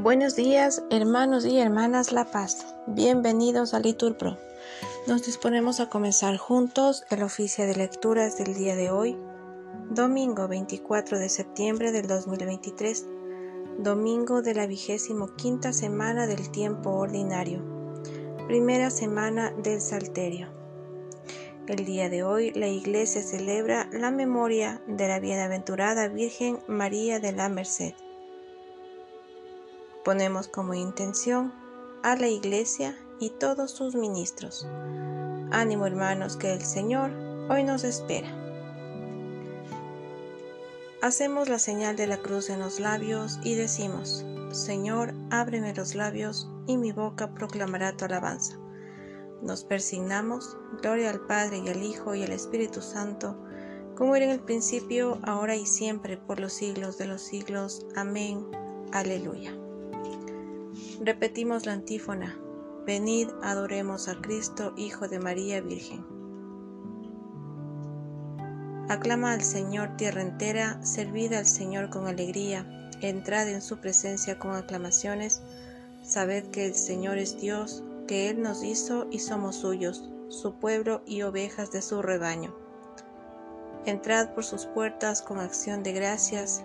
Buenos días, hermanos y hermanas La Paz. Bienvenidos a Liturpro. Nos disponemos a comenzar juntos el oficio de lecturas del día de hoy, domingo 24 de septiembre del 2023, domingo de la vigésimo quinta semana del tiempo ordinario, primera semana del Salterio. El día de hoy la Iglesia celebra la memoria de la bienaventurada Virgen María de la Merced. Ponemos como intención a la Iglesia y todos sus ministros. Ánimo hermanos que el Señor hoy nos espera. Hacemos la señal de la cruz en los labios y decimos, Señor, ábreme los labios y mi boca proclamará tu alabanza. Nos persignamos, gloria al Padre y al Hijo y al Espíritu Santo, como era en el principio, ahora y siempre, por los siglos de los siglos. Amén. Aleluya. Repetimos la antífona. Venid, adoremos a Cristo, Hijo de María Virgen. Aclama al Señor tierra entera, servid al Señor con alegría, entrad en su presencia con aclamaciones, sabed que el Señor es Dios, que Él nos hizo y somos suyos, su pueblo y ovejas de su rebaño. Entrad por sus puertas con acción de gracias,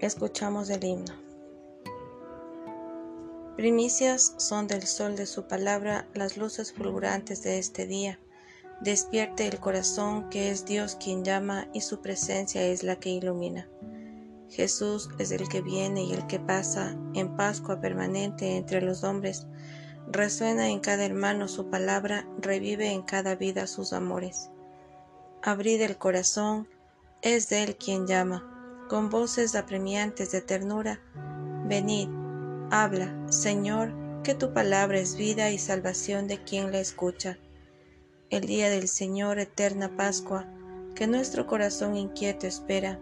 Escuchamos el himno. Primicias son del sol de su palabra las luces fulgurantes de este día. Despierte el corazón que es Dios quien llama y su presencia es la que ilumina. Jesús es el que viene y el que pasa en Pascua permanente entre los hombres. Resuena en cada hermano su palabra, revive en cada vida sus amores. Abrid el corazón, es de él quien llama con voces apremiantes de ternura, venid, habla, Señor, que tu palabra es vida y salvación de quien la escucha. El día del Señor, eterna Pascua, que nuestro corazón inquieto espera,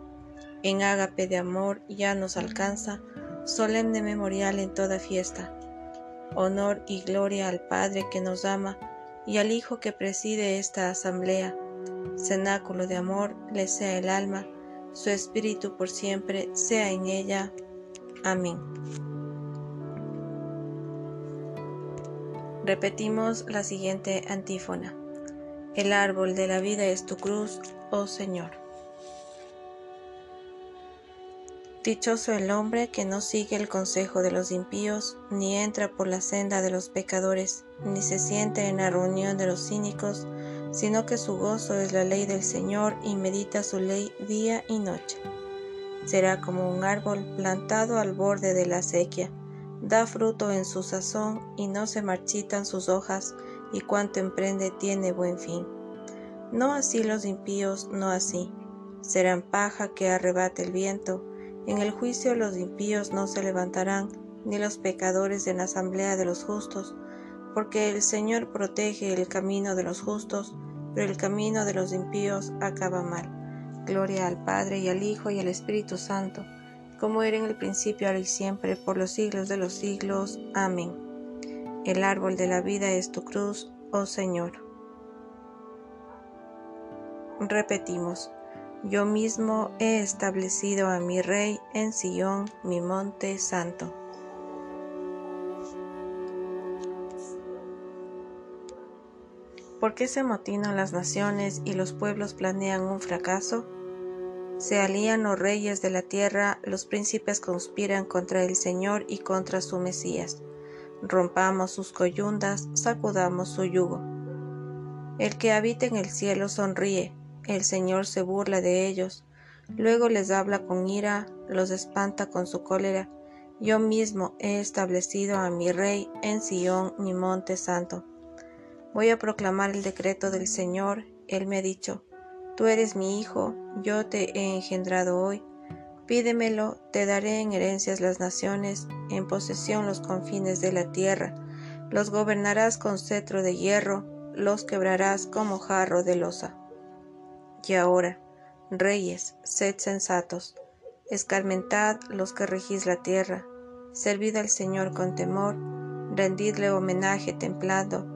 en ágape de amor ya nos alcanza, solemne memorial en toda fiesta. Honor y gloria al Padre que nos ama y al Hijo que preside esta asamblea. Cenáculo de amor le sea el alma, su espíritu por siempre sea en ella. Amén. Repetimos la siguiente antífona. El árbol de la vida es tu cruz, oh Señor. Dichoso el hombre que no sigue el consejo de los impíos, ni entra por la senda de los pecadores, ni se siente en la reunión de los cínicos, sino que su gozo es la ley del Señor y medita su ley día y noche. Será como un árbol plantado al borde de la sequía, da fruto en su sazón y no se marchitan sus hojas, y cuanto emprende tiene buen fin. No así los impíos, no así. Serán paja que arrebate el viento. En el juicio los impíos no se levantarán, ni los pecadores en la asamblea de los justos, porque el Señor protege el camino de los justos, pero el camino de los impíos acaba mal. Gloria al Padre y al Hijo y al Espíritu Santo, como era en el principio, ahora y siempre, por los siglos de los siglos. Amén. El árbol de la vida es tu cruz, oh Señor. Repetimos, yo mismo he establecido a mi Rey en Sion, mi monte santo. ¿Por qué se amotinan las naciones y los pueblos planean un fracaso? Se alían los reyes de la tierra, los príncipes conspiran contra el Señor y contra su Mesías. Rompamos sus coyundas, sacudamos su yugo. El que habita en el cielo sonríe, el Señor se burla de ellos, luego les habla con ira, los espanta con su cólera. Yo mismo he establecido a mi rey en Sión, mi monte santo. Voy a proclamar el decreto del Señor. Él me ha dicho, Tú eres mi hijo, yo te he engendrado hoy. Pídemelo, te daré en herencias las naciones, en posesión los confines de la tierra. Los gobernarás con cetro de hierro, los quebrarás como jarro de losa. Y ahora, reyes, sed sensatos, escarmentad los que regís la tierra, servid al Señor con temor, rendidle homenaje templado,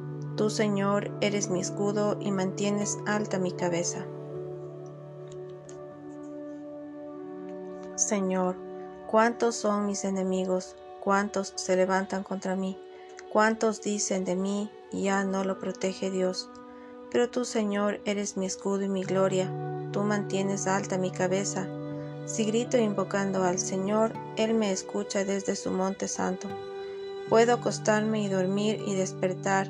Tú Señor eres mi escudo y mantienes alta mi cabeza. Señor, ¿Cuántos son mis enemigos? ¿Cuántos se levantan contra mí? ¿Cuántos dicen de mí, ya no lo protege Dios? Pero tú, Señor, eres mi escudo y mi gloria, tú mantienes alta mi cabeza. Si grito invocando al Señor, Él me escucha desde su monte santo. Puedo acostarme y dormir y despertar,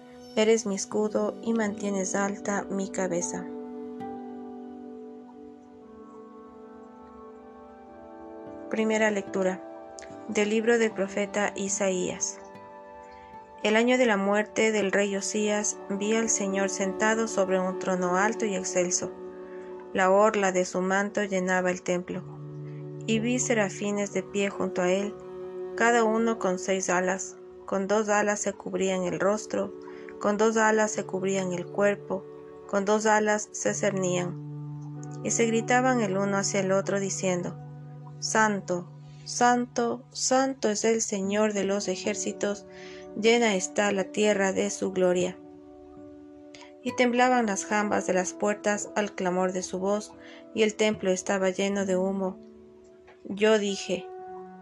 eres mi escudo y mantienes alta mi cabeza. Primera lectura del libro del profeta Isaías. El año de la muerte del rey Osías vi al Señor sentado sobre un trono alto y excelso. La orla de su manto llenaba el templo. Y vi serafines de pie junto a él, cada uno con seis alas. Con dos alas se cubrían el rostro, con dos alas se cubrían el cuerpo, con dos alas se cernían. Y se gritaban el uno hacia el otro diciendo, Santo, santo, santo es el Señor de los ejércitos, llena está la tierra de su gloria. Y temblaban las jambas de las puertas al clamor de su voz, y el templo estaba lleno de humo. Yo dije,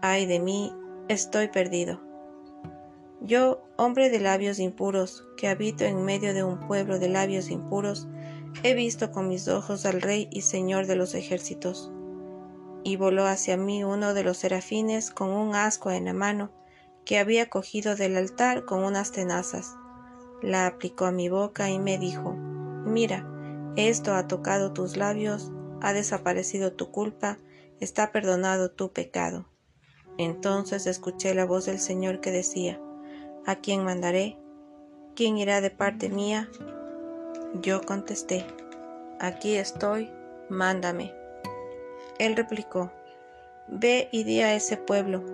ay de mí, estoy perdido. Yo, hombre de labios impuros, que habito en medio de un pueblo de labios impuros, he visto con mis ojos al Rey y Señor de los ejércitos y voló hacia mí uno de los serafines con un asco en la mano que había cogido del altar con unas tenazas. La aplicó a mi boca y me dijo, Mira, esto ha tocado tus labios, ha desaparecido tu culpa, está perdonado tu pecado. Entonces escuché la voz del Señor que decía, ¿A quién mandaré? ¿Quién irá de parte mía? Yo contesté, Aquí estoy, mándame. Él replicó, Ve y di a ese pueblo,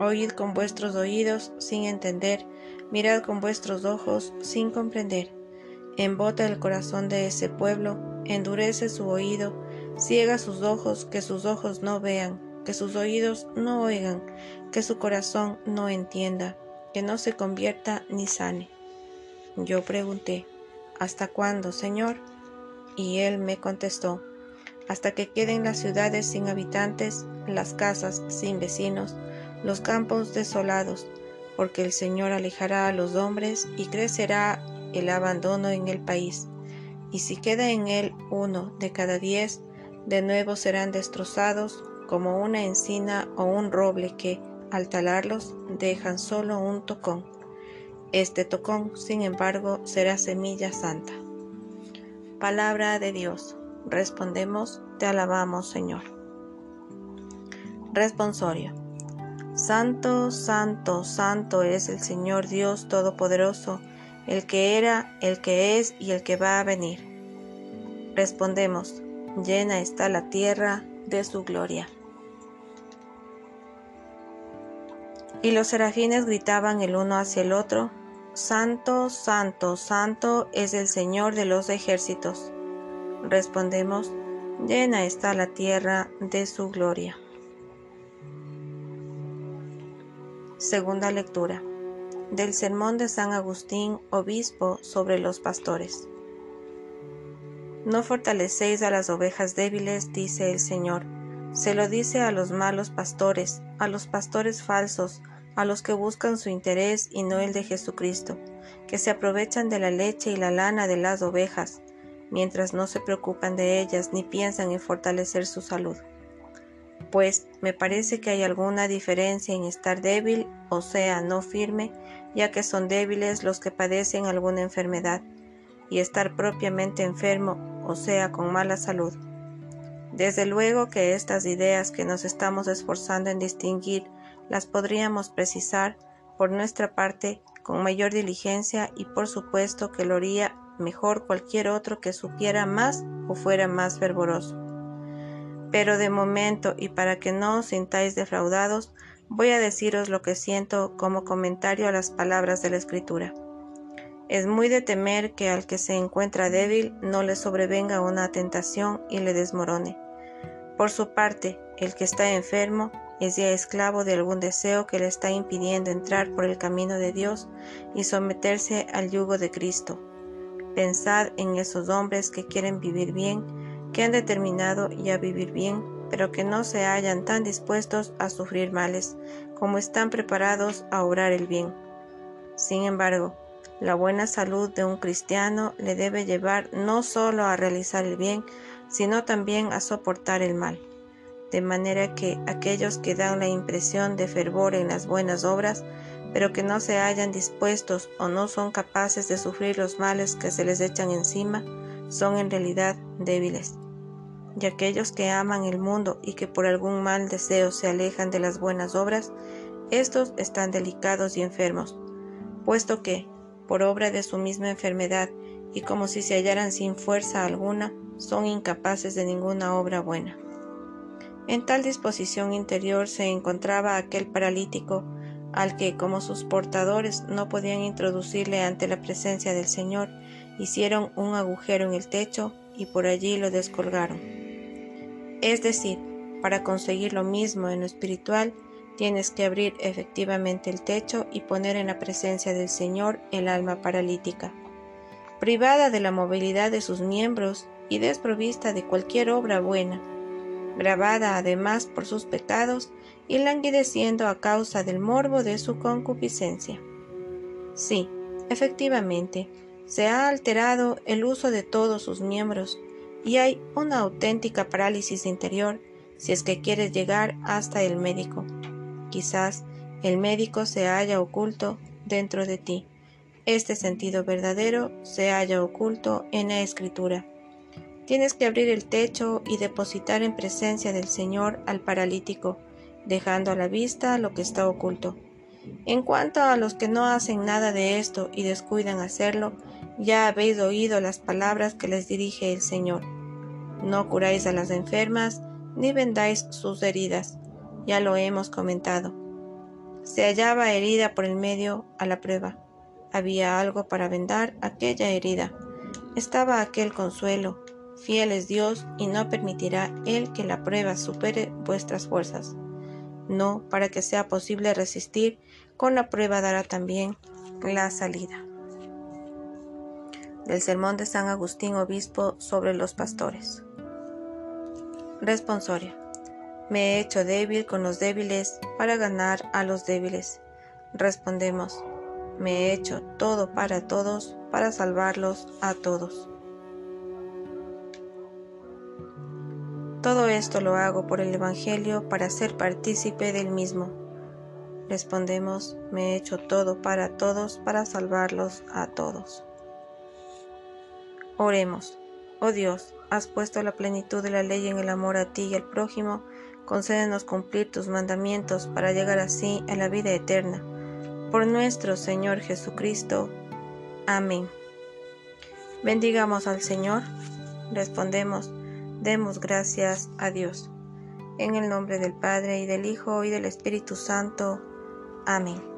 oíd con vuestros oídos sin entender, mirad con vuestros ojos sin comprender. Embota el corazón de ese pueblo, endurece su oído, ciega sus ojos, que sus ojos no vean, que sus oídos no oigan, que su corazón no entienda, que no se convierta ni sane. Yo pregunté, ¿Hasta cuándo, Señor? Y él me contestó, hasta que queden las ciudades sin habitantes, las casas sin vecinos, los campos desolados, porque el Señor alejará a los hombres y crecerá el abandono en el país. Y si queda en él uno de cada diez, de nuevo serán destrozados como una encina o un roble que, al talarlos, dejan solo un tocón. Este tocón, sin embargo, será semilla santa. Palabra de Dios. Respondemos, te alabamos Señor. Responsorio. Santo, santo, santo es el Señor Dios Todopoderoso, el que era, el que es y el que va a venir. Respondemos, llena está la tierra de su gloria. Y los serafines gritaban el uno hacia el otro, Santo, santo, santo es el Señor de los ejércitos. Respondemos, llena está la tierra de su gloria. Segunda lectura del Sermón de San Agustín, obispo, sobre los pastores. No fortalecéis a las ovejas débiles, dice el Señor. Se lo dice a los malos pastores, a los pastores falsos, a los que buscan su interés y no el de Jesucristo, que se aprovechan de la leche y la lana de las ovejas, mientras no se preocupan de ellas ni piensan en fortalecer su salud pues me parece que hay alguna diferencia en estar débil, o sea, no firme, ya que son débiles los que padecen alguna enfermedad, y estar propiamente enfermo, o sea, con mala salud. Desde luego que estas ideas que nos estamos esforzando en distinguir las podríamos precisar por nuestra parte con mayor diligencia y por supuesto que lo haría mejor cualquier otro que supiera más o fuera más fervoroso. Pero de momento, y para que no os sintáis defraudados, voy a deciros lo que siento como comentario a las palabras de la Escritura. Es muy de temer que al que se encuentra débil no le sobrevenga una tentación y le desmorone. Por su parte, el que está enfermo es ya esclavo de algún deseo que le está impidiendo entrar por el camino de Dios y someterse al yugo de Cristo. Pensad en esos hombres que quieren vivir bien, que han determinado ya vivir bien, pero que no se hallan tan dispuestos a sufrir males como están preparados a obrar el bien. Sin embargo, la buena salud de un cristiano le debe llevar no solo a realizar el bien, sino también a soportar el mal. De manera que aquellos que dan la impresión de fervor en las buenas obras, pero que no se hallan dispuestos o no son capaces de sufrir los males que se les echan encima, son en realidad débiles. Y aquellos que aman el mundo y que por algún mal deseo se alejan de las buenas obras, estos están delicados y enfermos, puesto que, por obra de su misma enfermedad y como si se hallaran sin fuerza alguna, son incapaces de ninguna obra buena. En tal disposición interior se encontraba aquel paralítico, al que, como sus portadores no podían introducirle ante la presencia del Señor, hicieron un agujero en el techo y por allí lo descolgaron. Es decir, para conseguir lo mismo en lo espiritual, tienes que abrir efectivamente el techo y poner en la presencia del Señor el alma paralítica. Privada de la movilidad de sus miembros y desprovista de cualquier obra buena, grabada además por sus pecados y languideciendo a causa del morbo de su concupiscencia. Sí, efectivamente, se ha alterado el uso de todos sus miembros y hay una auténtica parálisis interior si es que quieres llegar hasta el médico. Quizás el médico se haya oculto dentro de ti. Este sentido verdadero se haya oculto en la escritura. Tienes que abrir el techo y depositar en presencia del Señor al paralítico, dejando a la vista lo que está oculto. En cuanto a los que no hacen nada de esto y descuidan hacerlo, ya habéis oído las palabras que les dirige el Señor. No curáis a las enfermas, ni vendáis sus heridas. Ya lo hemos comentado. Se hallaba herida por el medio a la prueba. Había algo para vendar aquella herida. Estaba aquel consuelo. Fiel es Dios y no permitirá Él que la prueba supere vuestras fuerzas. No, para que sea posible resistir, con la prueba dará también la salida del Sermón de San Agustín Obispo sobre los pastores. Responsorio. Me he hecho débil con los débiles para ganar a los débiles. Respondemos. Me he hecho todo para todos para salvarlos a todos. Todo esto lo hago por el Evangelio para ser partícipe del mismo. Respondemos, me he hecho todo para todos para salvarlos a todos. Oremos. Oh Dios, has puesto la plenitud de la ley en el amor a ti y al prójimo, concédenos cumplir tus mandamientos para llegar así a la vida eterna. Por nuestro Señor Jesucristo. Amén. Bendigamos al Señor. Respondemos, demos gracias a Dios. En el nombre del Padre y del Hijo y del Espíritu Santo. Amén.